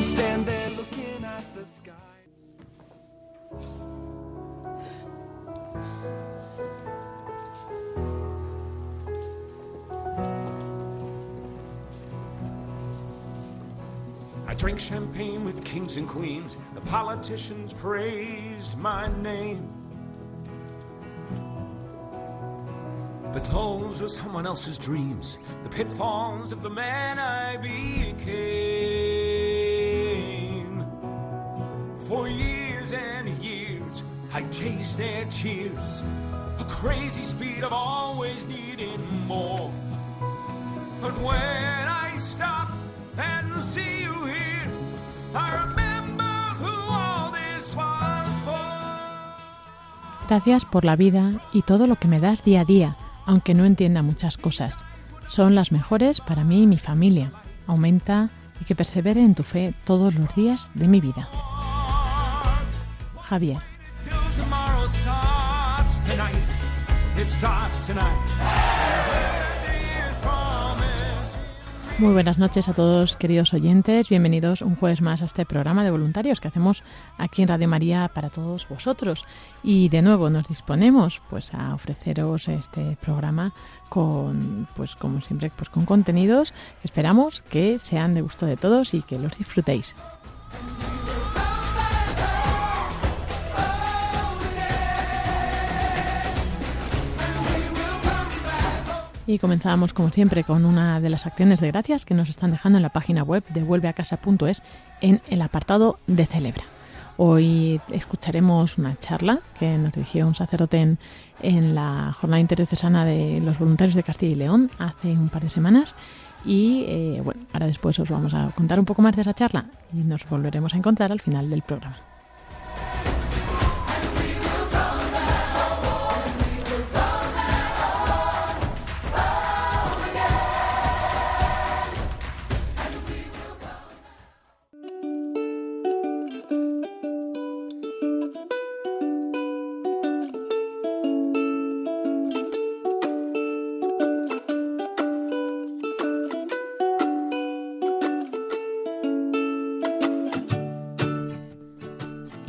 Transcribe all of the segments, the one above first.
Don't stand there looking at the sky. I drank champagne with kings and queens. The politicians praised my name. But those were someone else's dreams, the pitfalls of the man I became. I chased their cheers, a crazy speed of always needing more. But when I stop and see you here, I remember. Gracias por la vida y todo lo que me das día a día, aunque no entienda muchas cosas. Son las mejores para mí y mi familia. Aumenta y que persevere en tu fe todos los días de mi vida. Javier. Tomorrow starts tonight. It starts tonight. Muy buenas noches a todos, queridos oyentes. Bienvenidos un jueves más a este programa de voluntarios que hacemos aquí en Radio María para todos vosotros. Y de nuevo nos disponemos pues a ofreceros este programa con pues como siempre pues con contenidos que esperamos que sean de gusto de todos y que los disfrutéis. Y comenzamos, como siempre, con una de las acciones de gracias que nos están dejando en la página web de vuelveacasa.es en el apartado de Celebra. Hoy escucharemos una charla que nos dirigió un sacerdote en, la jornada interdiocesana de los voluntarios de Castilla y León hace un par de semanas. Y eh, bueno, ahora después os vamos a contar un poco más de esa charla y nos volveremos a encontrar al final del programa.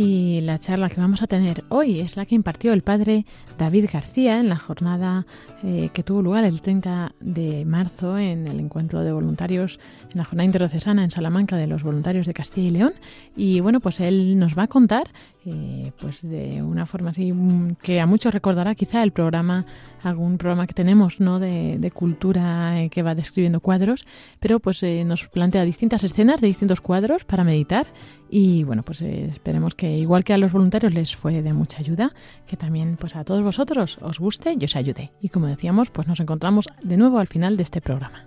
Y la charla que vamos a tener hoy es la que impartió el padre David García en la jornada eh, que tuvo lugar el 30 de marzo en el encuentro de voluntarios en la jornada interdiocesana en Salamanca de los voluntarios de Castilla y León. Y bueno, pues él nos va a contar, eh, pues de una forma así mm, que a muchos recordará quizá el programa, algún programa que tenemos, ¿no? De, cultura eh, que va describiendo cuadros, pero pues nos plantea distintas escenas de distintos cuadros para meditar y bueno, pues eh, esperemos que igual que a los voluntarios les fue de mucha ayuda, que también pues a todos vosotros os guste y os ayude. Y como decíamos, pues nos encontramos de nuevo al final de este programa.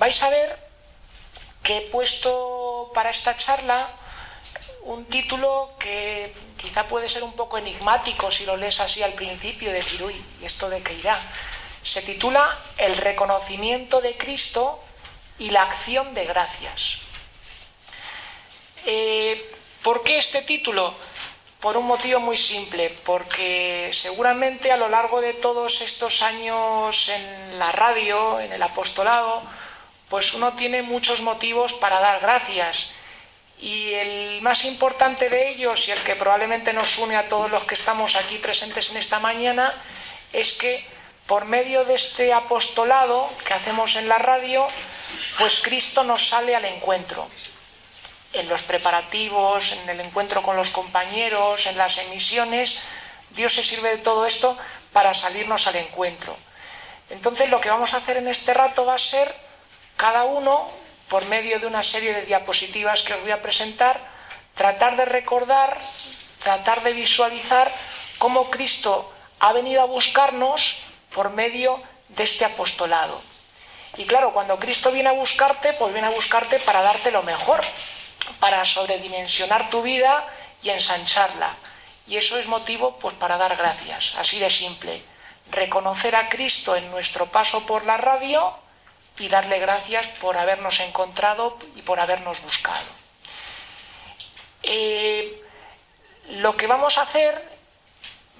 vais a ver que he puesto para esta charla un título que quizá puede ser un poco enigmático si lo lees así al principio, decir, uy, ¿y esto de qué irá? Se titula El reconocimiento de Cristo y la acción de gracias. Eh, ¿Por qué este título? Por un motivo muy simple, porque seguramente a lo largo de todos estos años en la radio, en el apostolado, pues uno tiene muchos motivos para dar gracias. Y el más importante de ellos, y el que probablemente nos une a todos los que estamos aquí presentes en esta mañana, es que por medio de este apostolado que hacemos en la radio, pues Cristo nos sale al encuentro. En los preparativos, en el encuentro con los compañeros, en las emisiones, Dios se sirve de todo esto para salirnos al encuentro. Entonces lo que vamos a hacer en este rato va a ser cada uno, por medio de una serie de diapositivas que os voy a presentar, tratar de recordar tratar de visualizar cómo Cristo ha venido a buscarnos por medio de este apostolado. Y claro, cuando Cristo viene a buscarte, pues viene a buscarte para darte lo mejor, para sobredimensionar tu vida y ensancharla. Y eso es motivo pues para dar gracias, así de simple. Reconocer a Cristo en nuestro paso por la radio y darle gracias por habernos encontrado y por habernos buscado. Eh, lo que vamos a hacer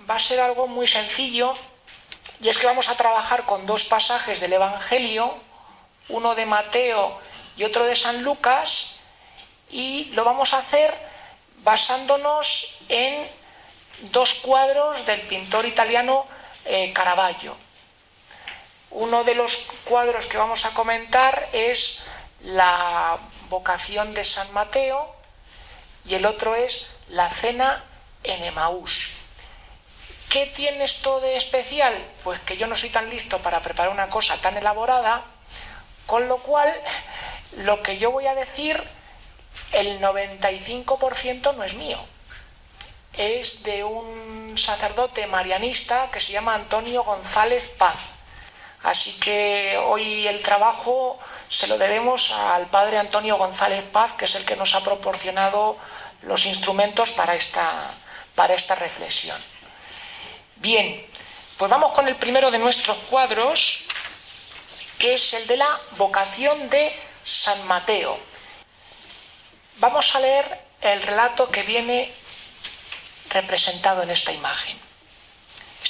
va a ser algo muy sencillo y es que vamos a trabajar con dos pasajes del Evangelio, uno de Mateo y otro de San Lucas, y lo vamos a hacer basándonos en dos cuadros del pintor italiano eh, Caravaggio. Uno de los cuadros que vamos a comentar es la vocación de San Mateo y el otro es la cena en Emaús. ¿Qué tiene esto de especial? Pues que yo no soy tan listo para preparar una cosa tan elaborada, con lo cual lo que yo voy a decir, el 95% no es mío. Es de un sacerdote marianista que se llama Antonio González Paz. Así que hoy el trabajo se lo debemos al padre Antonio González Paz, que es el que nos ha proporcionado los instrumentos para esta, para esta reflexión. Bien, pues vamos con el primero de nuestros cuadros, que es el de la vocación de San Mateo. Vamos a leer el relato que viene representado en esta imagen.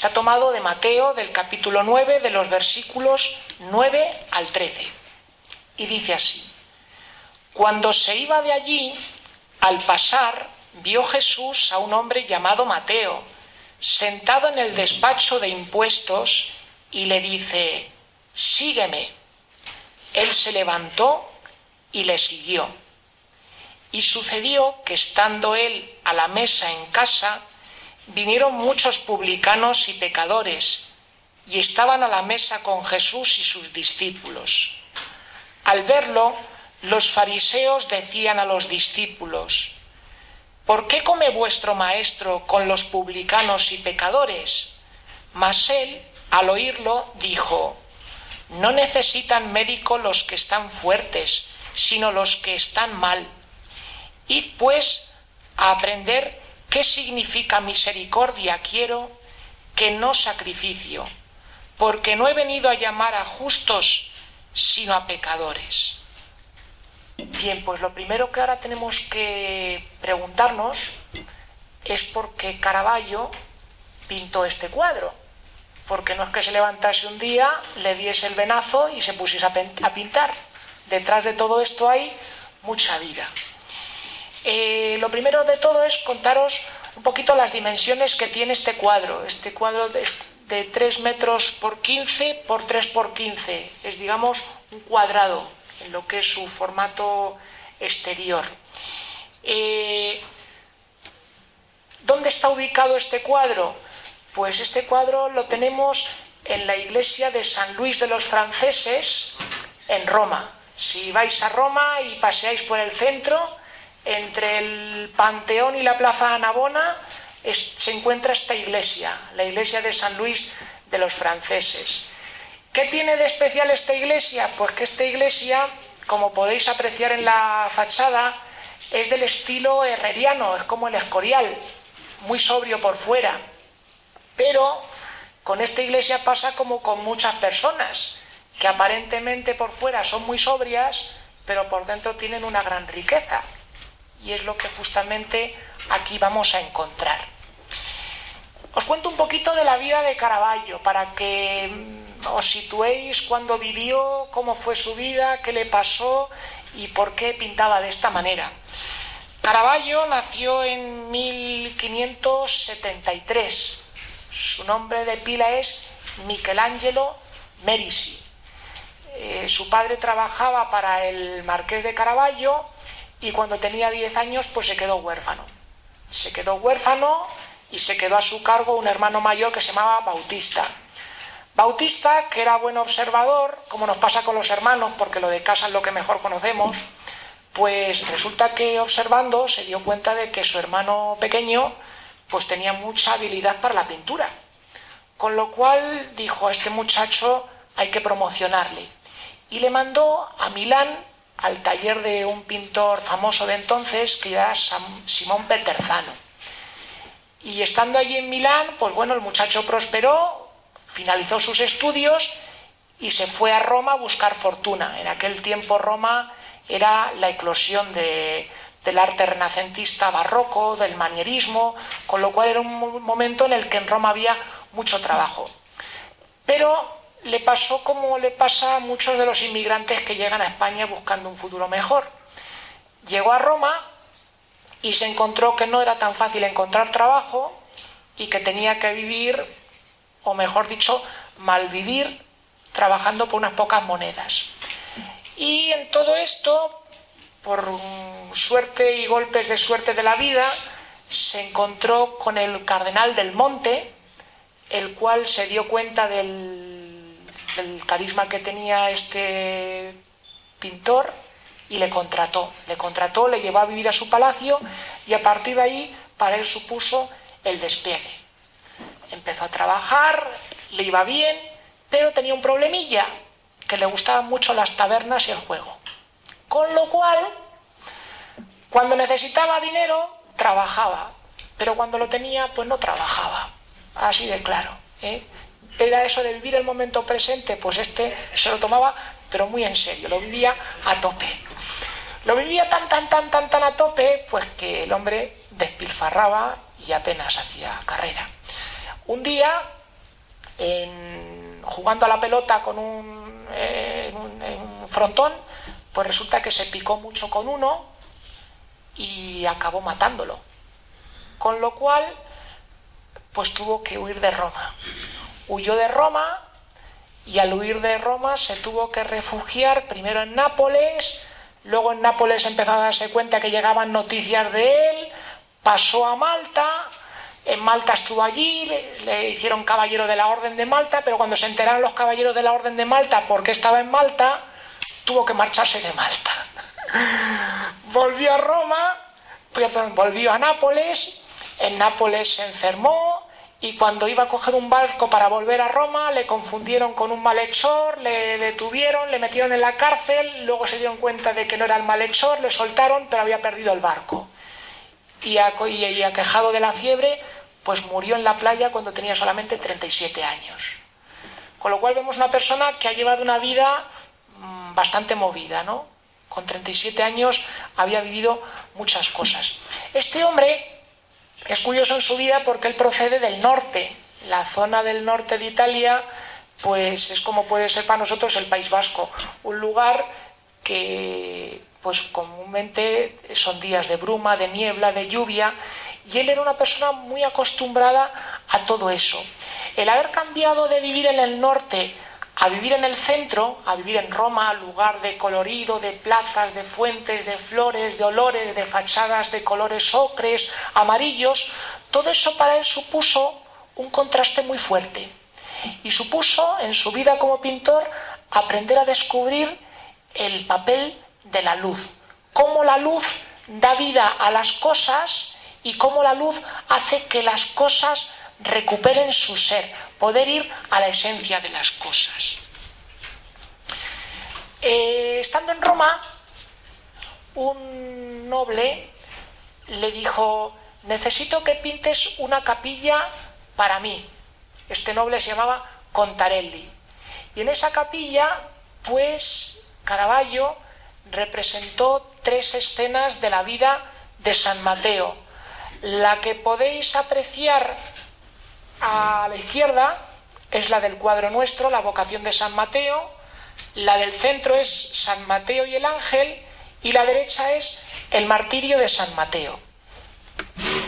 Está tomado de Mateo del capítulo 9 de los versículos 9 al 13. Y dice así, cuando se iba de allí, al pasar, vio Jesús a un hombre llamado Mateo, sentado en el despacho de impuestos, y le dice, sígueme. Él se levantó y le siguió. Y sucedió que estando él a la mesa en casa, vinieron muchos publicanos y pecadores, y estaban a la mesa con Jesús y sus discípulos. Al verlo, los fariseos decían a los discípulos, ¿por qué come vuestro maestro con los publicanos y pecadores? Mas él, al oírlo, dijo, no necesitan médico los que están fuertes, sino los que están mal. Id pues a aprender qué significa misericordia quiero que no sacrificio, porque no he venido a llamar a justos, sino a pecadores. Bien, pues lo primero que ahora tenemos que preguntarnos es por qué Caravaggio pintó este cuadro. Porque no es que se levantase un día, le diese el venazo y se pusiese a pintar. Detrás de todo esto hay mucha vida. Eh, lo primero de todo es contaros un poquito las dimensiones que tiene este cuadro. Este cuadro es de 3 metros por 15 por 3 por 15. Es, digamos, un cuadrado en lo que es su formato exterior. Eh, ¿Dónde está ubicado este cuadro? Pues este cuadro lo tenemos en la iglesia de San Luis de los Franceses, en Roma. Si vais a Roma y paseáis por el centro, entre el Panteón y la Plaza Anabona se encuentra esta iglesia, la iglesia de San Luis de los Franceses. ¿Qué tiene de especial esta iglesia? Pues que esta iglesia, como podéis apreciar en la fachada, es del estilo herreriano, es como el escorial, muy sobrio por fuera. Pero con esta iglesia pasa como con muchas personas, que aparentemente por fuera son muy sobrias, pero por dentro tienen una gran riqueza. Y es lo que justamente aquí vamos a encontrar. Os cuento un poquito de la vida de Caravaggio para que os situéis cuando vivió, cómo fue su vida, qué le pasó y por qué pintaba de esta manera. Caravaggio nació en 1573. Su nombre de pila es Michelangelo Merisi. Eh, su padre trabajaba para el marqués de Caravaggio y cuando tenía 10 años pues se quedó huérfano. Se quedó huérfano y se quedó a su cargo un hermano mayor que se llamaba Bautista. Bautista, que era buen observador, como nos pasa con los hermanos, porque lo de casa es lo que mejor conocemos, pues resulta que observando se dio cuenta de que su hermano pequeño pues tenía mucha habilidad para la pintura. Con lo cual dijo a este muchacho hay que promocionarle. Y le mandó a Milán al taller de un pintor famoso de entonces que era Simón Peterzano. Y estando allí en Milán, pues bueno, el muchacho prosperó, finalizó sus estudios y se fue a Roma a buscar fortuna. En aquel tiempo Roma era la eclosión del arte renacentista barroco, del manierismo, con lo cual era un momento en el que en Roma había mucho trabajo. Pero le pasó como le pasa a muchos de los inmigrantes que llegan a España buscando un futuro mejor. Llegó a Roma y se encontró que no era tan fácil encontrar trabajo y que tenía que vivir, o mejor dicho, malvivir trabajando por unas pocas monedas. Y en todo esto, por suerte y golpes de suerte de la vida, se encontró con el cardenal del Monte, el cual se dio cuenta del, del carisma que tenía este pintor y le contrató. Le contrató, le llevó a vivir a su palacio y a partir de ahí para él supuso el despegue. Empezó a trabajar, le iba bien, pero tenía un problemilla, que le gustaban mucho las tabernas y el juego. Con lo cual, cuando necesitaba dinero, trabajaba, pero cuando lo tenía, pues no trabajaba. Así de claro. ¿eh? Era eso de vivir el momento presente, pues este se lo tomaba, pero muy en serio, lo vivía a tope. Lo vivía tan, tan, tan, tan, tan a tope, pues que el hombre despilfarraba y apenas hacía carrera. Un día, jugando a la pelota con un, eh, frontón, pues resulta que se picó mucho con uno y acabó matándolo. Con lo cual, pues tuvo que huir de Roma. Huyó de Roma y al huir de Roma se tuvo que refugiar primero en Nápoles, luego en Nápoles empezó a darse cuenta que llegaban noticias de él, pasó a Malta, en Malta estuvo allí, le, hicieron caballero de la Orden de Malta, pero cuando se enteraron los caballeros de la Orden de Malta porque estaba en Malta, tuvo que marcharse de Malta. volvió a Roma, volvió a Nápoles, en Nápoles se enfermó, y cuando iba a coger un barco para volver a Roma le confundieron con un malhechor, le detuvieron, le metieron en la cárcel, luego se dieron cuenta de que no era el malhechor, le soltaron, pero había perdido el barco. Y, aquejado de la fiebre, pues murió en la playa cuando tenía solamente 37 años. Con lo cual vemos una persona que ha llevado una vida mm, bastante movida, ¿no? Con 37 años había vivido muchas cosas. Este hombre es curioso en su vida porque él procede del norte. La zona del norte de Italia, pues es como puede ser para nosotros el País Vasco, un lugar que pues comúnmente son días de bruma, de niebla, de lluvia, y él era una persona muy acostumbrada a todo eso. El haber cambiado de vivir en el norte a vivir en el centro, a vivir en Roma, lugar de colorido, de plazas, de fuentes, de flores, de olores, de fachadas de colores ocres, amarillos, todo eso para él supuso un contraste muy fuerte. Y supuso en su vida como pintor aprender a descubrir el papel de la luz, cómo la luz da vida a las cosas y cómo la luz hace que las cosas recuperen su ser, poder ir a la esencia de las cosas. Eh, estando en Roma, un noble le dijo, necesito que pintes una capilla para mí. Este noble se llamaba Contarelli. Y en esa capilla, pues, Caravaggio representó tres escenas de la vida de San Mateo. La que podéis apreciar a la izquierda es la del cuadro nuestro, la vocación de San Mateo, la del centro es San Mateo y el ángel y la derecha es el martirio de San Mateo.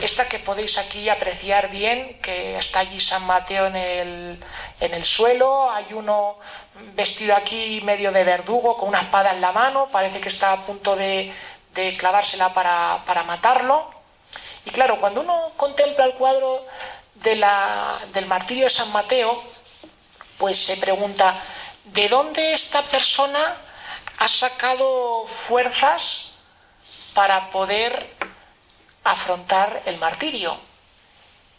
Esta que podéis aquí apreciar bien, que está allí San Mateo en el, en el suelo, hay uno vestido aquí medio de verdugo con una espada en la mano, parece que está a punto de, de clavársela para, para matarlo. Y claro, cuando uno contempla el cuadro del martirio de San Mateo, pues se pregunta, ¿de dónde esta persona ha sacado fuerzas para poder afrontar el martirio?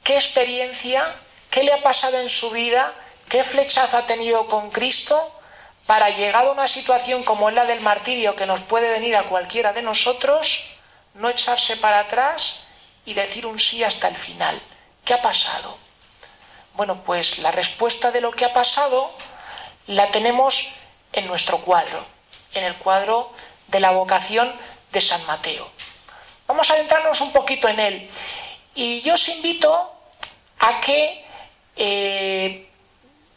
qué experiencia, qué le ha pasado en su vida, qué flechazo ha tenido con Cristo para llegar a una situación como es la del martirio que nos puede venir a cualquiera de nosotros, no echarse para atrás y decir un sí hasta el final. ¿Qué ha pasado? Bueno, pues la respuesta de lo que ha pasado la tenemos en nuestro cuadro, en el cuadro de la vocación de San Mateo. Vamos a adentrarnos un poquito en él. Y yo os invito a que eh,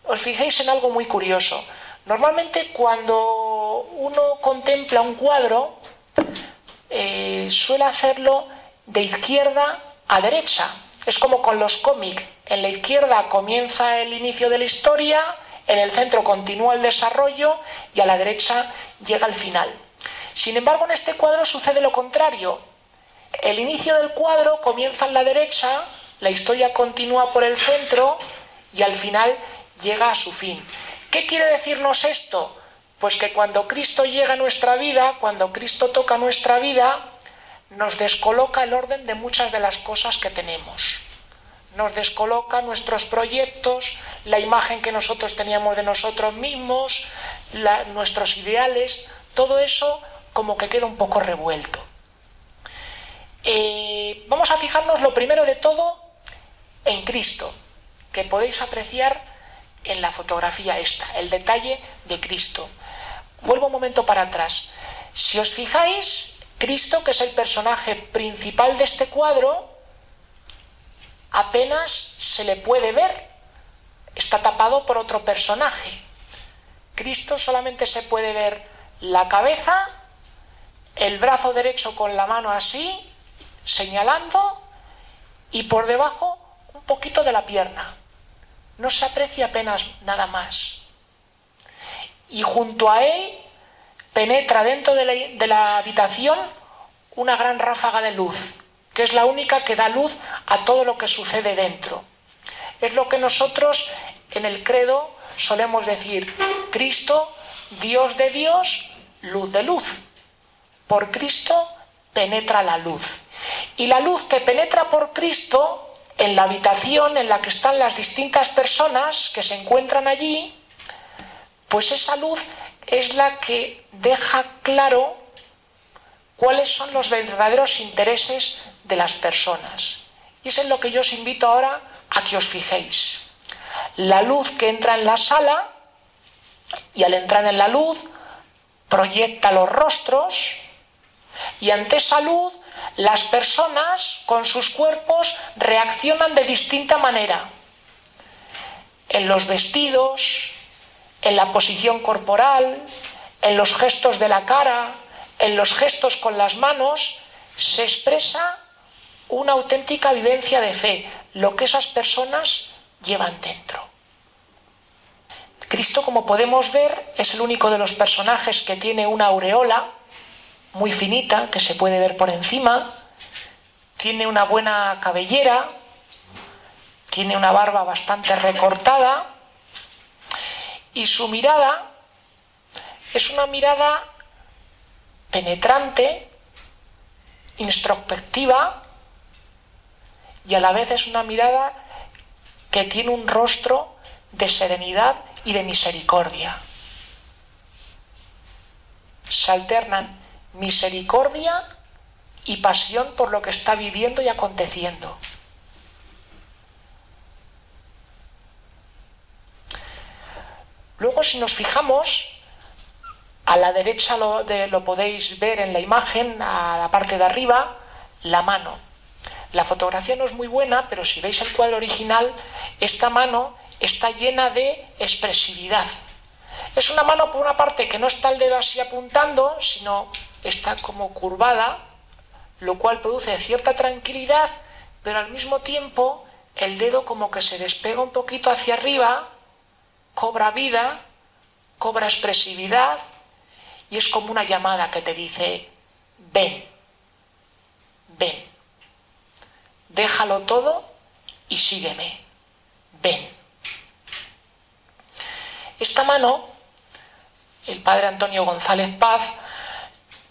os fijéis en algo muy curioso. Normalmente cuando uno contempla un cuadro, eh, suele hacerlo de izquierda a derecha. Es como con los cómics. En la izquierda comienza el inicio de la historia, en el centro continúa el desarrollo y a la derecha llega el final. Sin embargo, en este cuadro sucede lo contrario. El inicio del cuadro comienza en la derecha, la historia continúa por el centro y al final llega a su fin. ¿Qué quiere decirnos esto? Pues que cuando Cristo llega a nuestra vida, cuando Cristo toca nuestra vida, nos descoloca el orden de muchas de las cosas que tenemos. Nos descoloca nuestros proyectos, la imagen que nosotros teníamos de nosotros mismos, nuestros ideales, todo eso como que queda un poco revuelto. Eh, vamos a fijarnos lo primero de todo en Cristo, que podéis apreciar en la fotografía esta, el detalle de Cristo. Vuelvo un momento para atrás. Si os fijáis, Cristo, que es el personaje principal de este cuadro, apenas se le puede ver. Está tapado por otro personaje. Cristo solamente se puede ver la cabeza, el brazo derecho con la mano así, señalando, y por debajo un poquito de la pierna. No se aprecia apenas nada más. Y junto a él penetra dentro de la, habitación una gran ráfaga de luz, que es la única que da luz a todo lo que sucede dentro. Es lo que nosotros en el credo solemos decir, Cristo, Dios de Dios, luz de luz. Por Cristo penetra la luz. Y la luz que penetra por Cristo en la habitación en la que están las distintas personas que se encuentran allí, pues esa luz es la que deja claro cuáles son los verdaderos intereses de las personas. Y es lo que yo os invito ahora a que os fijéis. La luz que entra en la sala y al entrar en la luz proyecta los rostros y ante esa luz las personas con sus cuerpos reaccionan de distinta manera. En los vestidos, en la posición corporal, en los gestos de la cara, en los gestos con las manos, se expresa una auténtica vivencia de fe, lo que esas personas llevan dentro. Cristo, como podemos ver, es el único de los personajes que tiene una aureola muy finita que se puede ver por encima, tiene una buena cabellera, tiene una barba bastante recortada, y su mirada es una mirada penetrante, introspectiva y a la vez es una mirada que tiene un rostro de serenidad y de misericordia. Se alternan misericordia y pasión por lo que está viviendo y aconteciendo. Luego, si nos fijamos, a la derecha lo, podéis ver en la imagen, a la parte de arriba, la mano. La fotografía no es muy buena, pero si veis el cuadro original, esta mano está llena de expresividad. Es una mano por una parte que no está el dedo así apuntando, sino está como curvada, lo cual produce cierta tranquilidad, pero al mismo tiempo el dedo como que se despega un poquito hacia arriba cobra vida, cobra expresividad y es como una llamada que te dice, ven, ven, déjalo todo y sígueme, ven. Esta mano, el padre Antonio González Paz,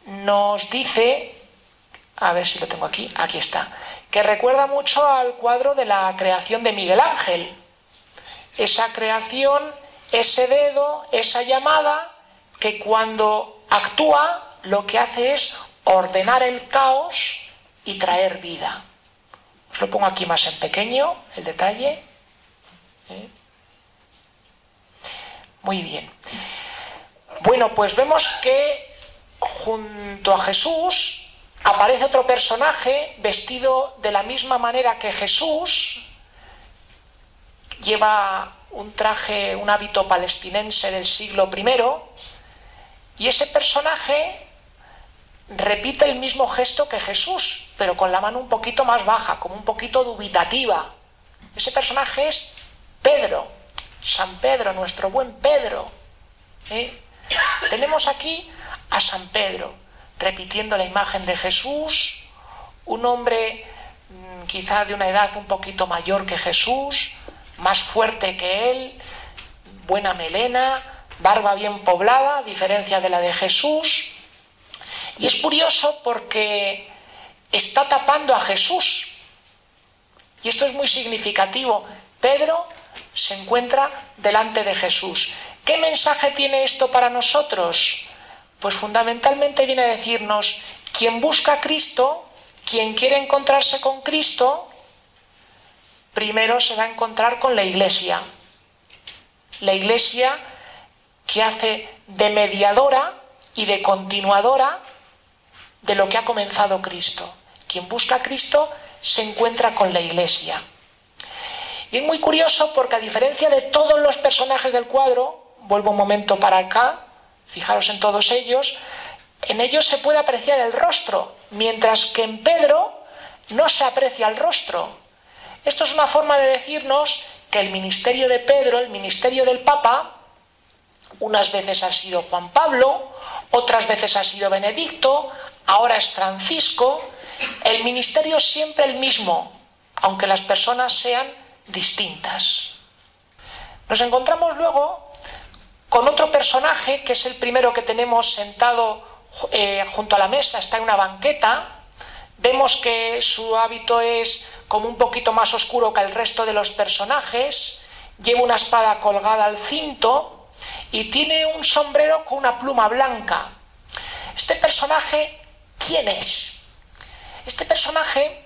nos dice, a ver si lo tengo aquí, aquí está, que recuerda mucho al cuadro de la creación de Miguel Ángel. Esa creación, ese dedo, esa llamada, que cuando actúa lo que hace es ordenar el caos y traer vida. Os lo pongo aquí más en pequeño, el detalle. ¿Eh? Muy bien. Bueno, pues vemos que junto a Jesús aparece otro personaje vestido de la misma manera que Jesús. Lleva un traje, un hábito palestinense del siglo I. Y ese personaje repite el mismo gesto que Jesús, pero con la mano un poquito más baja, como un poquito dubitativa. Ese personaje es Pedro, San Pedro, nuestro buen Pedro. ¿eh? Tenemos aquí a San Pedro, repitiendo la imagen de Jesús, un hombre mm, quizá de una edad un poquito mayor que Jesús, más fuerte que él, buena melena, barba bien poblada, a diferencia de la de Jesús. Y es curioso porque está tapando a Jesús. Y esto es muy significativo. Pedro se encuentra delante de Jesús. ¿Qué mensaje tiene esto para nosotros? Pues fundamentalmente viene a decirnos, quien busca a Cristo, quien quiere encontrarse con Cristo, primero se va a encontrar con la iglesia. La iglesia que hace de mediadora y de continuadora de lo que ha comenzado Cristo. Quien busca a Cristo se encuentra con la iglesia. Y es muy curioso porque a diferencia de todos los personajes del cuadro, vuelvo un momento para acá, fijaros en todos ellos, en ellos se puede apreciar el rostro, mientras que en Pedro no se aprecia el rostro. Esto es una forma de decirnos que el ministerio de Pedro, el ministerio del Papa, unas veces ha sido Juan Pablo, otras veces ha sido Benedicto, ahora es Francisco. El ministerio es siempre el mismo, aunque las personas sean distintas. Nos encontramos luego con otro personaje, que es el primero que tenemos sentado eh, junto a la mesa, está en una banqueta. Vemos que su hábito es como un poquito más oscuro que el resto de los personajes. Lleva una espada colgada al cinto y tiene un sombrero con una pluma blanca. Este personaje, ¿quién es? Este personaje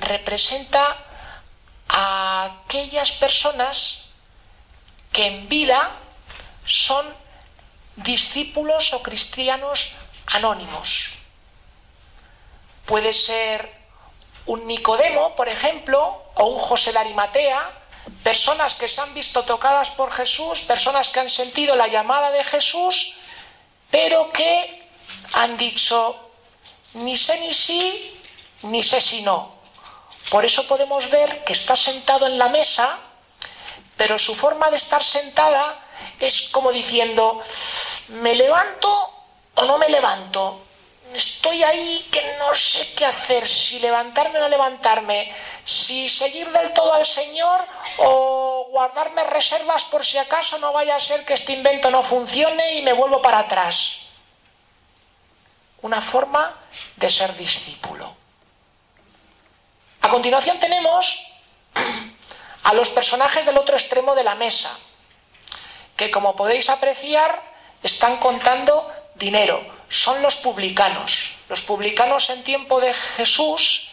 representa a aquellas personas que en vida son discípulos o cristianos anónimos. Puede ser un Nicodemo, por ejemplo, o un José de Arimatea, personas que se han visto tocadas por Jesús, personas que han sentido la llamada de Jesús, pero que han dicho, ni sé ni sí, ni sé si no. Por eso podemos ver que está sentado en la mesa, pero su forma de estar sentada es como diciendo, ¿me levanto o no me levanto? Estoy ahí que no sé qué hacer, si levantarme o no levantarme, si seguir del todo al Señor o guardarme reservas por si acaso no vaya a ser que este invento no funcione y me vuelvo para atrás. Una forma de ser discípulo. A continuación tenemos a los personajes del otro extremo de la mesa, que como podéis apreciar están contando dinero. Son los publicanos. Los publicanos en tiempo de Jesús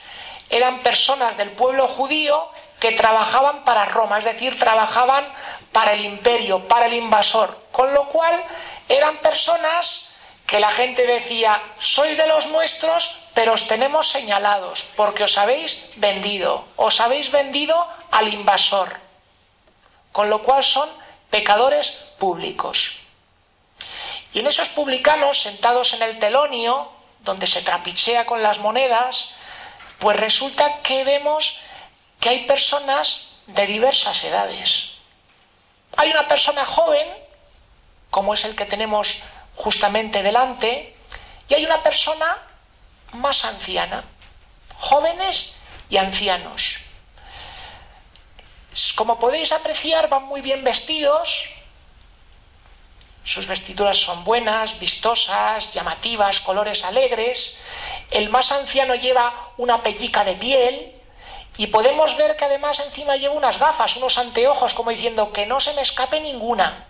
eran personas del pueblo judío que trabajaban para Roma, es decir, trabajaban para el imperio, para el invasor, con lo cual eran personas que la gente decía, sois de los nuestros, pero os tenemos señalados, porque os habéis vendido, os habéis vendido al invasor, con lo cual son pecadores públicos. Y en esos publicanos, sentados en el telonio, donde se trapichea con las monedas, pues resulta que vemos que hay personas de diversas edades. Hay una persona joven, como es el que tenemos justamente delante, y hay una persona más anciana, jóvenes y ancianos. Como podéis apreciar, van muy bien vestidos, sus vestiduras son buenas, vistosas, llamativas, colores alegres, el más anciano lleva una pellica de piel y podemos ver que además encima lleva unas gafas, unos anteojos, como diciendo que no se me escape ninguna.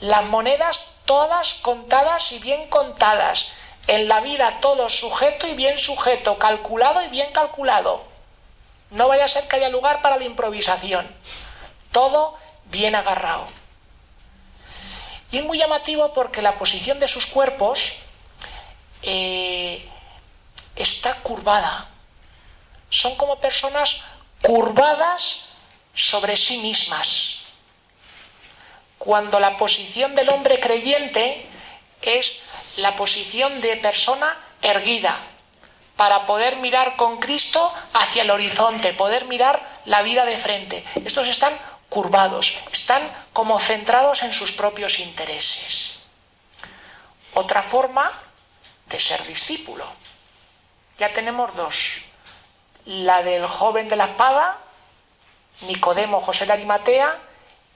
Las monedas todas contadas y bien contadas. En la vida todo sujeto y bien sujeto, calculado y bien calculado. No vaya a ser que haya lugar para la improvisación. Todo bien agarrado. Y es muy llamativo porque la posición de sus cuerpos eh, está curvada. Son como personas curvadas sobre sí mismas. Cuando la posición del hombre creyente es la posición de persona erguida, para poder mirar con Cristo hacia el horizonte, poder mirar la vida de frente. Estos están curvados, están como centrados en sus propios intereses. Otra forma de ser discípulo. Ya tenemos dos. La del joven de la espada, Nicodemo José de Arimatea,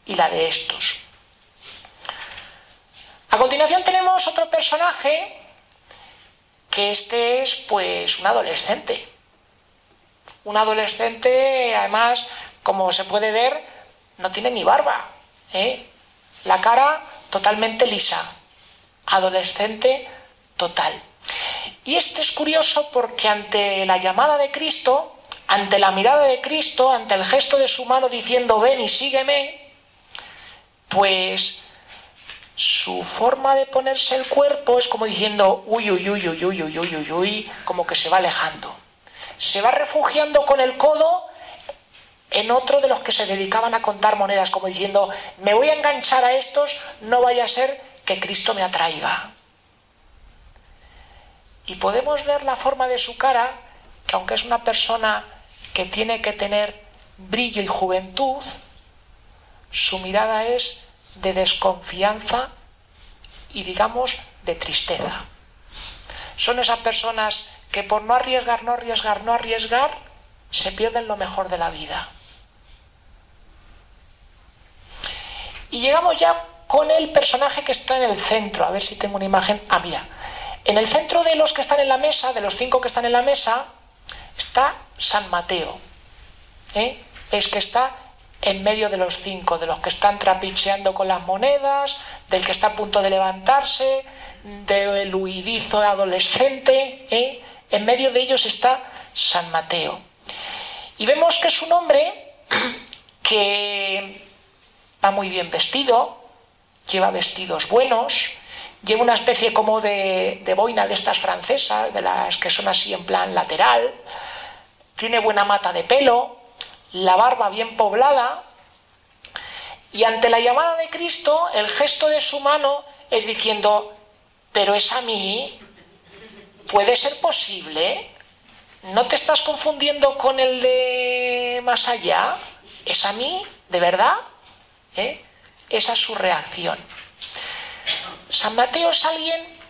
y la de estos. A continuación tenemos otro personaje que este es pues un adolescente. Un adolescente, además, como se puede ver, no tiene ni barba. ¿eh? La cara totalmente lisa. Adolescente total. Y este es curioso porque ante la llamada de Cristo, ante la mirada de Cristo, ante el gesto de su mano diciendo ven y sígueme, pues su forma de ponerse el cuerpo es como diciendo uy, uy, uy, uy, uy, uy, uy, uy, uy, como que se va alejando. Se va refugiando con el codo en otro de los que se dedicaban a contar monedas, como diciendo, me voy a enganchar a estos, no vaya a ser que Cristo me atraiga. Y podemos ver la forma de su cara, que aunque es una persona que tiene que tener brillo y juventud, su mirada es de desconfianza y digamos de tristeza. Son esas personas que por no arriesgar, no arriesgar, no arriesgar, se pierden lo mejor de la vida. Y llegamos ya con el personaje que está en el centro. A ver si tengo una imagen. Ah, mira. En el centro de los que están en la mesa, de los cinco que están en la mesa, está San Mateo. ¿eh? Es que está en medio de los cinco, de los que están trapicheando con las monedas, del que está a punto de levantarse, del huidizo adolescente, ¿eh? en medio de ellos está San Mateo. Y vemos que es un hombre que va muy bien vestido, lleva vestidos buenos, lleva una especie como de, boina de estas francesas, de las que son así en plan lateral, tiene buena mata de pelo, la barba bien poblada, y ante la llamada de Cristo, el gesto de su mano es diciendo, pero es a mí, ¿puede ser posible? ¿No te estás confundiendo con el de más allá? ¿Es a mí? ¿De verdad? ¿Eh? Esa es su reacción. San Mateo es alguien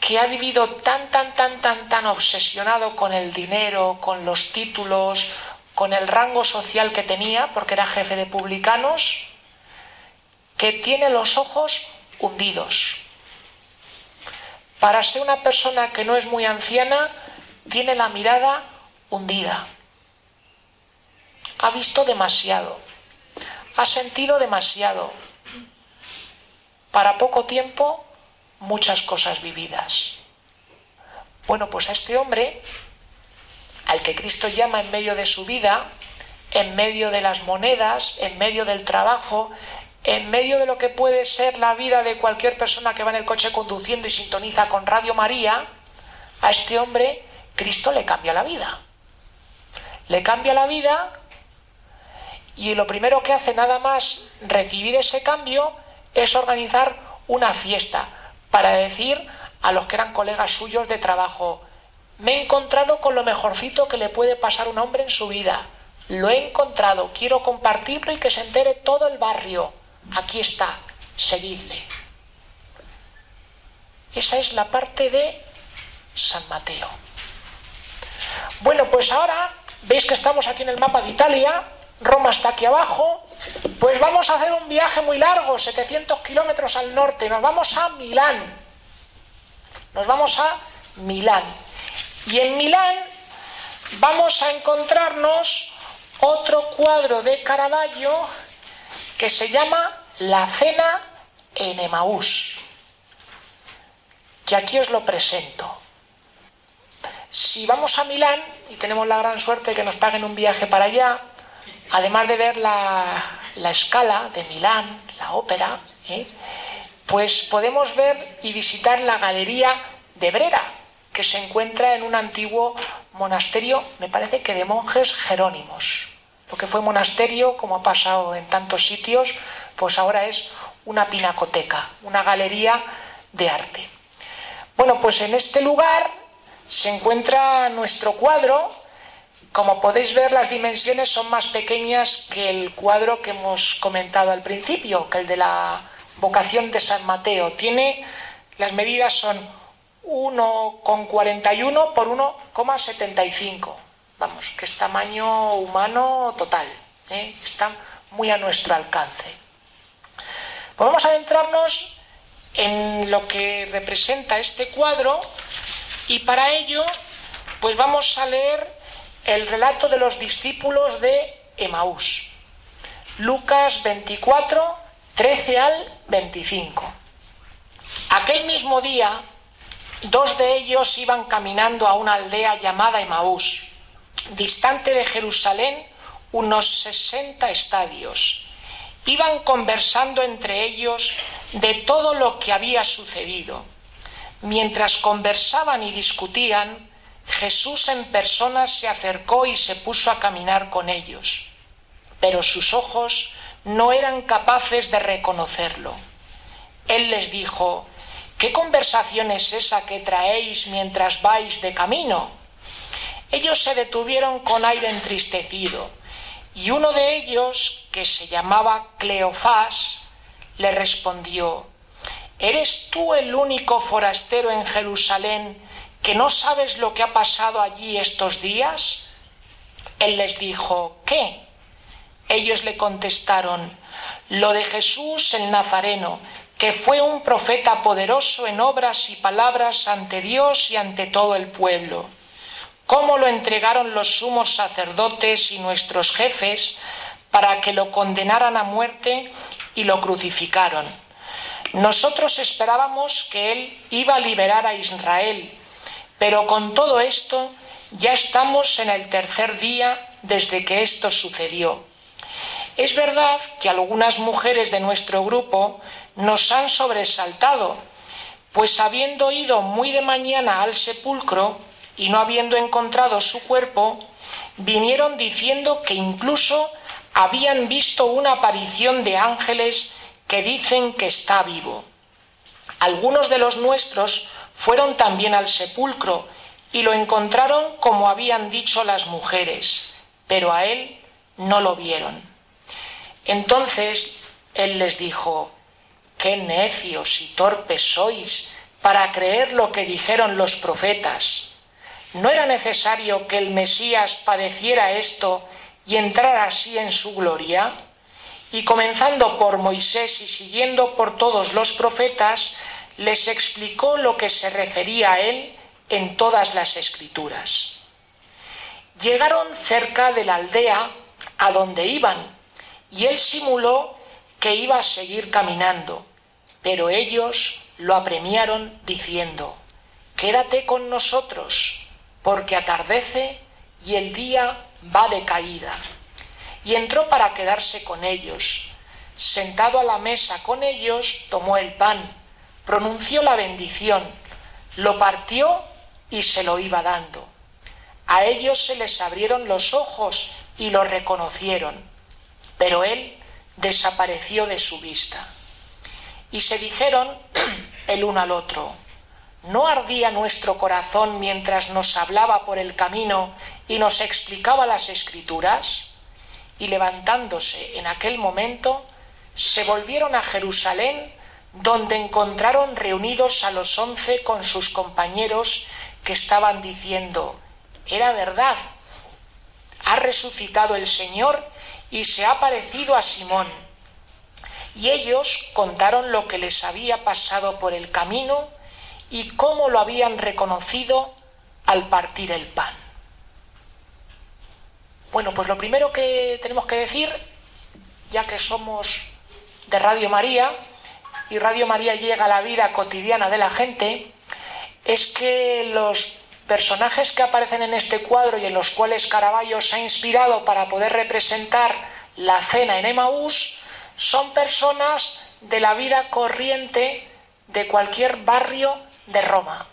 que ha vivido tan, tan, tan, tan, tan obsesionado con el dinero, con los títulos, con el rango social que tenía, porque era jefe de publicanos, que tiene los ojos hundidos. Para ser una persona que no es muy anciana, tiene la mirada hundida. Ha visto demasiado, ha sentido demasiado. Para poco tiempo, muchas cosas vividas. Bueno, pues a este hombre al que Cristo llama en medio de su vida, en medio de las monedas, en medio del trabajo, en medio de lo que puede ser la vida de cualquier persona que va en el coche conduciendo y sintoniza con Radio María, a este hombre Cristo le cambia la vida. Le cambia la vida y lo primero que hace nada más recibir ese cambio es organizar una fiesta para decir a los que eran colegas suyos de trabajo, me he encontrado con lo mejorcito que le puede pasar un hombre en su vida. Lo he encontrado, quiero compartirlo y que se entere todo el barrio. Aquí está, seguidle. Esa es la parte de San Mateo. Bueno, pues ahora veis que estamos aquí en el mapa de Italia, Roma está aquí abajo, pues vamos a hacer un viaje muy largo, 700 kilómetros al norte, nos vamos a Milán. Nos vamos a Milán. Y en Milán vamos a encontrarnos otro cuadro de Caravaggio que se llama La cena en Emaús, que aquí os lo presento. Si vamos a Milán y tenemos la gran suerte de que nos paguen un viaje para allá, además de ver la, escala de Milán, la ópera, ¿eh? pues podemos ver y visitar la galería de Brera, que se encuentra en un antiguo monasterio, me parece que de monjes jerónimos. Lo que fue monasterio, como ha pasado en tantos sitios, pues ahora es una pinacoteca, una galería de arte. Bueno, pues en este lugar se encuentra nuestro cuadro. Como podéis ver, las dimensiones son más pequeñas que el cuadro que hemos comentado al principio, que el de la vocación de San Mateo. Tiene, las medidas son 1,41 por 1,75. Vamos, que es tamaño humano total. ¿eh? Está muy a nuestro alcance. Pues vamos a adentrarnos en lo que representa este cuadro y para ello pues vamos a leer el relato de los discípulos de Emaús. Lucas 24, 13 al 25. Aquel mismo día, dos de ellos iban caminando a una aldea llamada Emaús distante de Jerusalén unos 60 estadios. Iban conversando entre ellos de todo lo que había sucedido. Mientras conversaban y discutían, Jesús en persona se acercó y se puso a caminar con ellos. Pero sus ojos no eran capaces de reconocerlo. Él les dijo, ¿qué conversación es esa que traéis mientras vais de camino? Ellos se detuvieron con aire entristecido, y uno de ellos, que se llamaba Cleofás, le respondió, ¿Eres tú el único forastero en Jerusalén que no sabes lo que ha pasado allí estos días? Él les dijo, ¿qué? Ellos le contestaron, lo de Jesús el Nazareno, que fue un profeta poderoso en obras y palabras ante Dios y ante todo el pueblo cómo lo entregaron los sumos sacerdotes y nuestros jefes para que lo condenaran a muerte y lo crucificaron. Nosotros esperábamos que él iba a liberar a Israel, pero con todo esto ya estamos en el tercer día desde que esto sucedió. Es verdad que algunas mujeres de nuestro grupo nos han sobresaltado, pues habiendo ido muy de mañana al sepulcro, y no habiendo encontrado su cuerpo, vinieron diciendo que incluso habían visto una aparición de ángeles que dicen que está vivo. Algunos de los nuestros fueron también al sepulcro y lo encontraron como habían dicho las mujeres, pero a él no lo vieron. Entonces él les dijo, qué necios y torpes sois para creer lo que dijeron los profetas. ¿No era necesario que el Mesías padeciera esto y entrara así en su gloria? Y comenzando por Moisés y siguiendo por todos los profetas, les explicó lo que se refería a él en todas las escrituras. Llegaron cerca de la aldea a donde iban, y él simuló que iba a seguir caminando, pero ellos lo apremiaron diciendo, Quédate con nosotros porque atardece y el día va de caída. Y entró para quedarse con ellos. Sentado a la mesa con ellos, tomó el pan, pronunció la bendición, lo partió y se lo iba dando. A ellos se les abrieron los ojos y lo reconocieron, pero él desapareció de su vista. Y se dijeron el uno al otro, ¿No ardía nuestro corazón mientras nos hablaba por el camino y nos explicaba las escrituras? Y levantándose en aquel momento, se volvieron a Jerusalén, donde encontraron reunidos a los once con sus compañeros que estaban diciendo, era verdad, ha resucitado el Señor y se ha parecido a Simón. Y ellos contaron lo que les había pasado por el camino, y cómo lo habían reconocido al partir el pan? Bueno, pues lo primero que tenemos que decir, ya que somos de Radio María y Radio María llega a la vida cotidiana de la gente, es que los personajes que aparecen en este cuadro y en los cuales Caravaggio se ha inspirado para poder representar la cena en Emaús son personas de la vida corriente de cualquier barrio de Roma.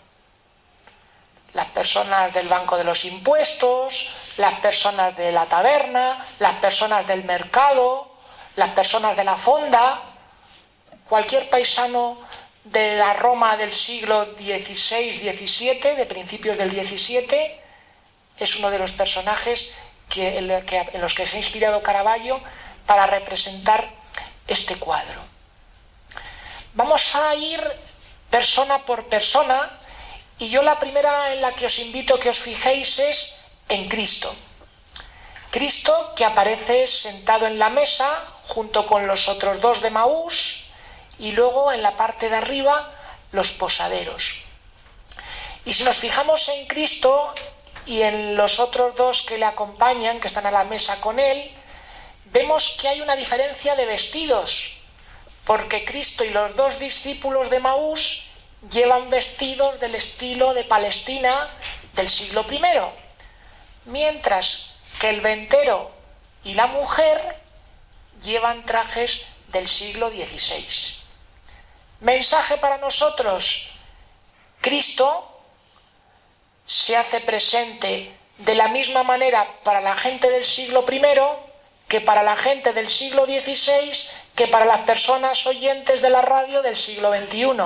Las personas del Banco de los Impuestos, las personas de la taberna, las personas del mercado, las personas de la fonda, cualquier paisano de la Roma del siglo XVI-XVII, de principios del XVII, es uno de los personajes en los que se ha inspirado Caravaggio para representar este cuadro. Vamos a ir persona por persona y yo la primera en la que os invito a que os fijéis es en Cristo. Cristo que aparece sentado en la mesa junto con los otros dos de Maús y luego en la parte de arriba los posaderos. Y si nos fijamos en Cristo y en los otros dos que le acompañan, que están a la mesa con él, vemos que hay una diferencia de vestidos, porque Cristo y los dos discípulos de Maús llevan vestidos del estilo de Palestina del siglo I, mientras que el ventero y la mujer llevan trajes del siglo XVI. Mensaje para nosotros, Cristo se hace presente de la misma manera para la gente del siglo I que para la gente del siglo XVI, que para las personas oyentes de la radio del siglo XXI.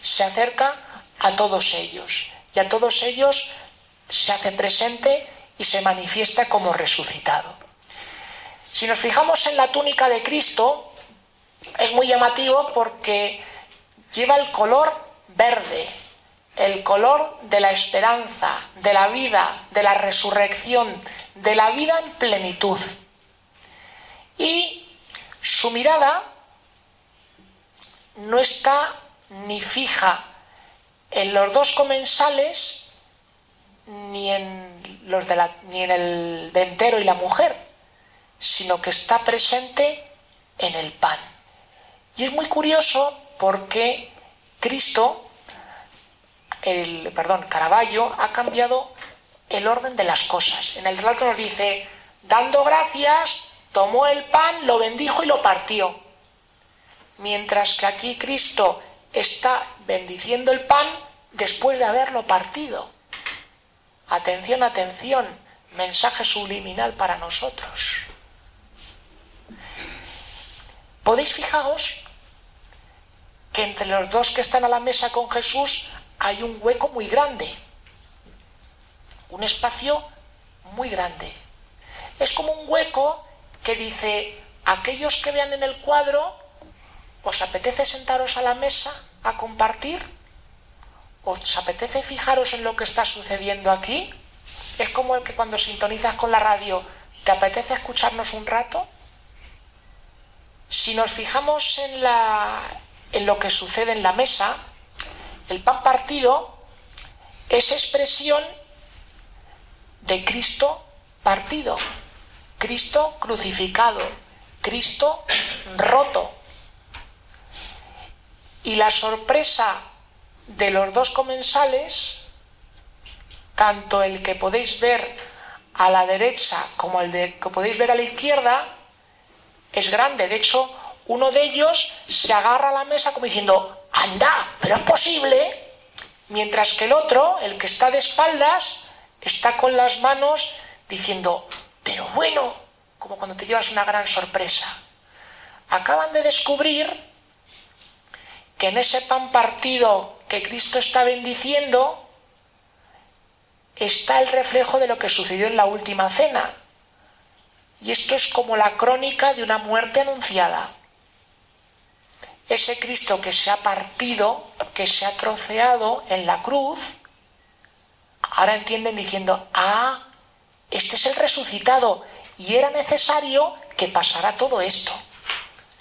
Se acerca a todos ellos y a todos ellos se hace presente y se manifiesta como resucitado. Si nos fijamos en la túnica de Cristo, es muy llamativo porque lleva el color verde, el color de la esperanza, de la vida, de la resurrección, de la vida en plenitud. Y su mirada no está ni fija en los dos comensales ni en, los de la, ni en el ventero y la mujer, sino que está presente en el pan. Y es muy curioso porque Cristo, el, perdón, Caravaggio, ha cambiado el orden de las cosas. En el relato nos dice, dando gracias, tomó el pan, lo bendijo y lo partió. Mientras que aquí Cristo está bendiciendo el pan después de haberlo partido. Atención, atención, mensaje subliminal para nosotros. Podéis fijaros entre los dos que están a la mesa con Jesús hay un hueco muy grande, un espacio muy grande. Es como un hueco que dice, aquellos que vean en el cuadro, ¿os apetece sentaros a la mesa a compartir? ¿Os apetece fijaros en lo que está sucediendo aquí? Es como el que cuando sintonizas con la radio, ¿te apetece escucharnos un rato? Si nos fijamos en, la, en lo que sucede en la mesa, el pan partido es expresión de Cristo partido. Cristo crucificado, Cristo roto. Y la sorpresa de los dos comensales, tanto el que podéis ver a la derecha como el de, que podéis ver a la izquierda, es grande. De hecho, uno de ellos se agarra a la mesa como diciendo, anda, pero es posible. Mientras que el otro, el que está de espaldas, está con las manos diciendo, pero bueno, como cuando te llevas una gran sorpresa. Acaban de descubrir que en ese pan partido que Cristo está bendiciendo está el reflejo de lo que sucedió en la última cena. Y esto es como la crónica de una muerte anunciada. Ese Cristo que se ha partido, que se ha troceado en la cruz, ahora entienden diciendo, ah, este es el resucitado y era necesario que pasara todo esto.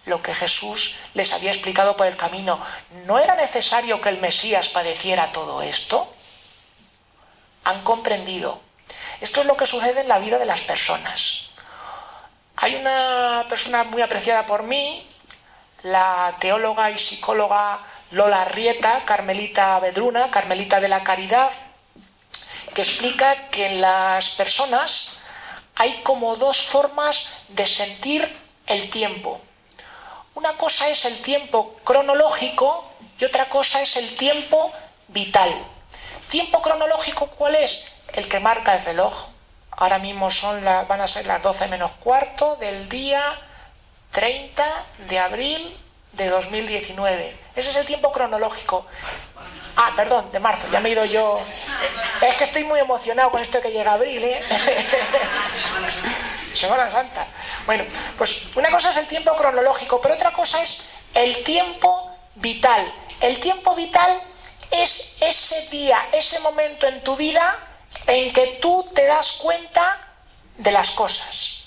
Lo que Jesús les había explicado por el camino. ¿No era necesario que el Mesías padeciera todo esto? han comprendido. Esto es lo que sucede en la vida de las personas. Hay una persona muy apreciada por mí, la teóloga y psicóloga Lola Rieta, Carmelita Bedruna, Carmelita de la Caridad, que explica que en las personas hay como dos formas de sentir el tiempo. Una cosa es el tiempo cronológico y otra cosa es el tiempo vital. ¿Tiempo cronológico cuál es? El que marca el reloj. Ahora mismo son van a ser las 12 menos cuarto del día 30 de abril de 2019. Ese es el tiempo cronológico. Ah, perdón, de marzo, ya me he ido yo. Es que estoy muy emocionado con esto que llega abril, ¿eh? Semana Santa. Bueno, pues una cosa es el tiempo cronológico, pero otra cosa es el tiempo vital. El tiempo vital es ese día, ese momento en tu vida en que tú te das cuenta de las cosas.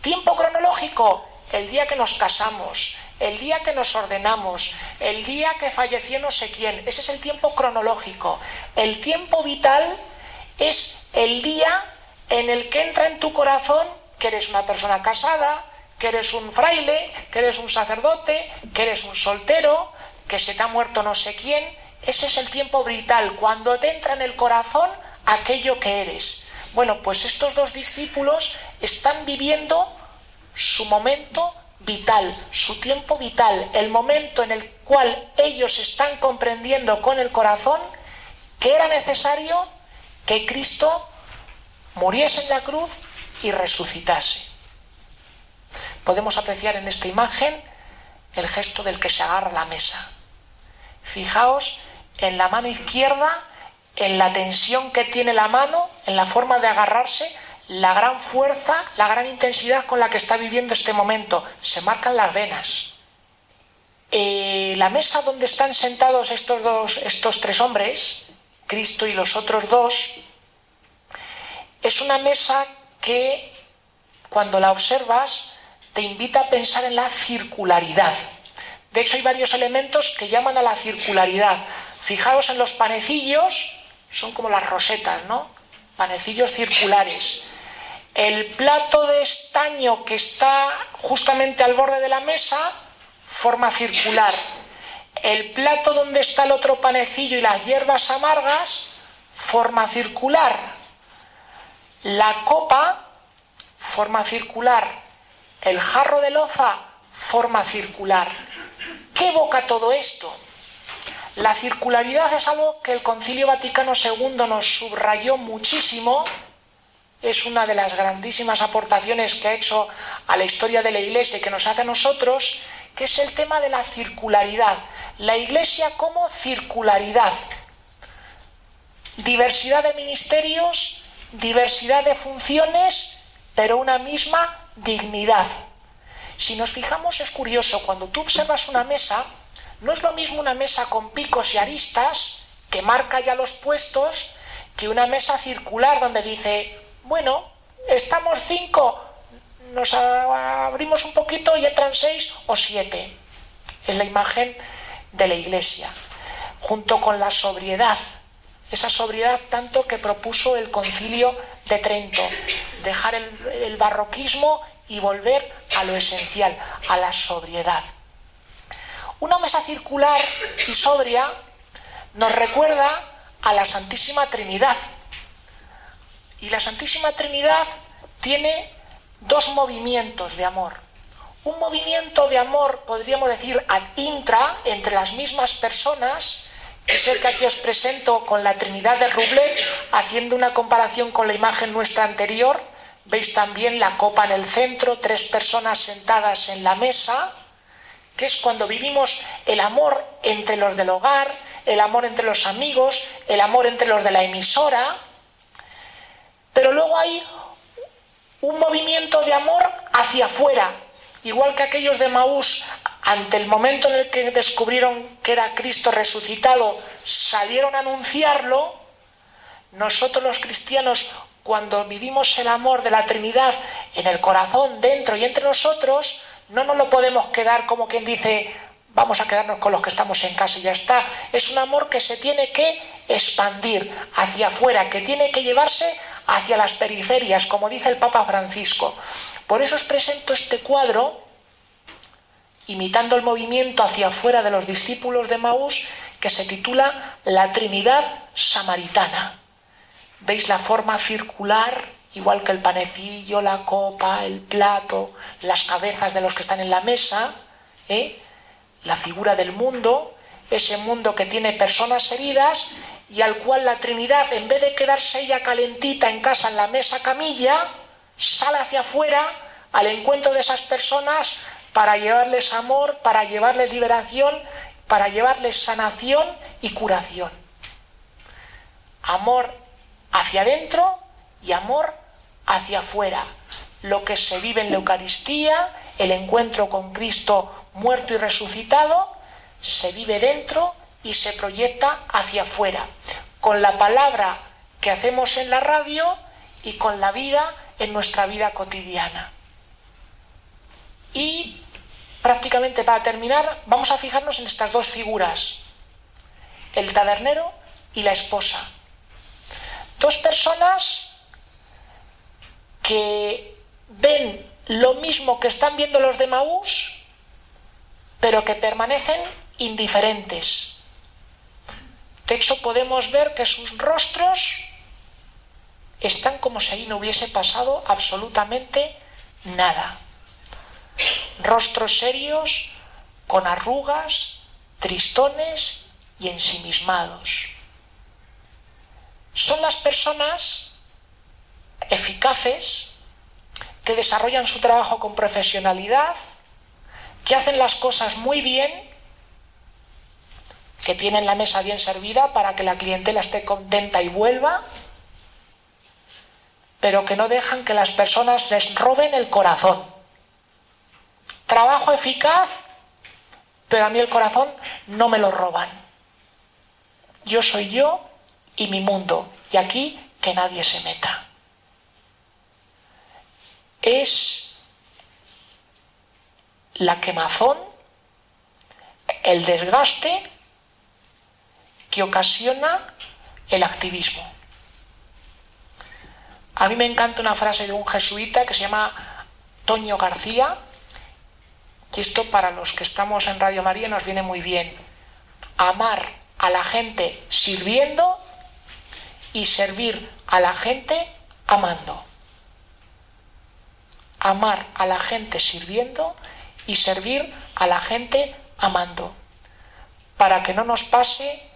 Tiempo cronológico, el día que nos casamos, el día que nos ordenamos, el día que falleció no sé quién, ese es el tiempo cronológico. El tiempo vital es el día en el que entra en tu corazón que eres una persona casada, que eres un fraile, que eres un sacerdote, que eres un soltero, que se te ha muerto no sé quién. Ese es el tiempo vital, cuando te entra en el corazón aquello que eres. Bueno, pues estos dos discípulos están viviendo su momento vital, su tiempo vital, el momento en el cual ellos están comprendiendo con el corazón que era necesario que Cristo muriese en la cruz y resucitase. Podemos apreciar en esta imagen el gesto del que se agarra la mesa. Fijaos en la mano izquierda, en la tensión que tiene la mano, en la forma de agarrarse, la gran fuerza, la gran intensidad con la que está viviendo este momento. Se marcan las venas. Eh, la mesa donde están sentados estos dos, estos tres hombres, Cristo y los otros dos, es una mesa que cuando la observas te invita a pensar en la circularidad. De hecho, hay varios elementos que llaman a la circularidad. Fijaos en los panecillos, son como las rosetas, ¿no? Panecillos circulares. El plato de estaño que está justamente al borde de la mesa, forma circular. El plato donde está el otro panecillo y las hierbas amargas, forma circular. La copa, forma circular. El jarro de loza, forma circular. ¿Qué evoca todo esto? La circularidad es algo que el Concilio Vaticano II nos subrayó muchísimo es una de las grandísimas aportaciones que ha hecho a la historia de la Iglesia y que nos hace a nosotros, que es el tema de la circularidad. La Iglesia como circularidad. Diversidad de ministerios, diversidad de funciones, pero una misma dignidad. Si nos fijamos es curioso, cuando tú observas una mesa, no es lo mismo una mesa con picos y aristas, que marca ya los puestos, que una mesa circular donde dice bueno, estamos cinco, nos abrimos un poquito y entran seis o siete. Es la imagen de la iglesia, junto con la sobriedad, esa sobriedad tanto que propuso el concilio de Trento, dejar el, el barroquismo y volver a lo esencial, a la sobriedad. Una mesa circular y sobria nos recuerda a la Santísima Trinidad, y la Santísima Trinidad tiene dos movimientos de amor. Un movimiento de amor, podríamos decir, ad intra, entre las mismas personas, que es el que aquí os presento con la Trinidad de Rublet, haciendo una comparación con la imagen nuestra anterior. Veis también la copa en el centro, tres personas sentadas en la mesa, que es cuando vivimos el amor entre los del hogar, el amor entre los amigos, el amor entre los de la emisora, pero luego hay un movimiento de amor hacia afuera, igual que aquellos de Maús, ante el momento en el que descubrieron que era Cristo resucitado, salieron a anunciarlo, nosotros los cristianos, cuando vivimos el amor de la Trinidad en el corazón, dentro y entre nosotros, no nos lo podemos quedar como quien dice, vamos a quedarnos con los que estamos en casa y ya está. Es un amor que se tiene que expandir hacia afuera, que tiene que llevarse hacia las periferias, como dice el Papa Francisco. Por eso os presento este cuadro, imitando el movimiento hacia afuera de los discípulos de Maús, que se titula La Trinidad Samaritana. ¿Veis la forma circular, igual que el panecillo, la copa, el plato, las cabezas de los que están en la mesa? ¿eh? La figura del mundo, ese mundo que tiene personas heridas y al cual la Trinidad, en vez de quedarse ella calentita en casa en la mesa camilla, sale hacia afuera al encuentro de esas personas para llevarles amor, para llevarles liberación, para llevarles sanación y curación. Amor hacia adentro y amor hacia afuera. Lo que se vive en la Eucaristía, el encuentro con Cristo muerto y resucitado, se vive dentro y se proyecta hacia afuera, con la palabra que hacemos en la radio y con la vida en nuestra vida cotidiana. Y prácticamente para terminar, vamos a fijarnos en estas dos figuras, el tabernero y la esposa. Dos personas que ven lo mismo que están viendo los de Maús, pero que permanecen indiferentes. De hecho, podemos ver que sus rostros están como si ahí no hubiese pasado absolutamente nada. Rostros serios, con arrugas, tristones y ensimismados. Son las personas eficaces que desarrollan su trabajo con profesionalidad, que hacen las cosas muy bien que tienen la mesa bien servida para que la clientela esté contenta y vuelva, pero que no dejan que las personas les roben el corazón. Trabajo eficaz, pero a mí el corazón no me lo roban. Yo soy yo y mi mundo, y aquí que nadie se meta. Es la quemazón, el desgaste que ocasiona el activismo. A mí me encanta una frase de un jesuita que se llama Toño García, y esto para los que estamos en Radio María nos viene muy bien. Amar a la gente sirviendo y servir a la gente amando. Amar a la gente sirviendo y servir a la gente amando. Para que no nos pase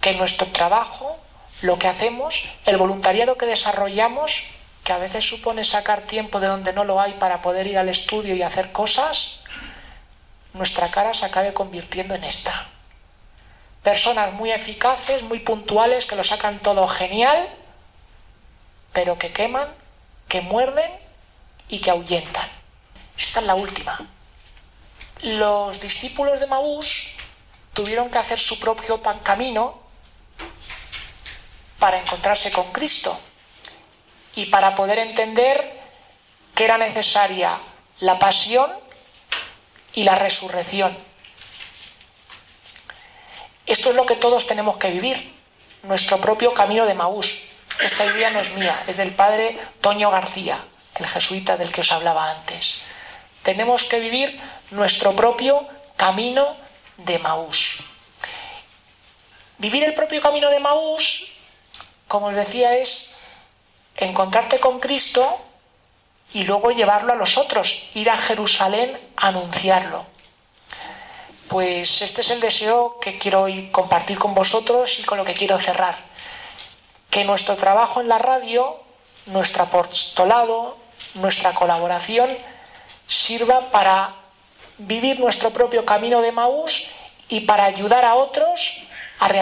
que nuestro trabajo, lo que hacemos, el voluntariado que desarrollamos, que a veces supone sacar tiempo de donde no lo hay para poder ir al estudio y hacer cosas, nuestra cara se acabe convirtiendo en esta. Personas muy eficaces, muy puntuales, que lo sacan todo genial, pero que queman, que muerden y que ahuyentan. Esta es la última. Los discípulos de Maús tuvieron que hacer su propio camino para encontrarse con Cristo y para poder entender que era necesaria la pasión y la resurrección. Esto es lo que todos tenemos que vivir, nuestro propio camino de Maús. Esta idea no es mía, es del padre Toño García, el jesuita del que os hablaba antes. Tenemos que vivir nuestro propio camino de Maús. Vivir el propio camino de Maús como os decía, es encontrarte con Cristo y luego llevarlo a los otros, ir a Jerusalén a anunciarlo. Pues este es el deseo que quiero hoy compartir con vosotros y con lo que quiero cerrar. Que nuestro trabajo en la radio, nuestro apostolado, nuestra colaboración sirva para vivir nuestro propio camino de Maús y para ayudar a otros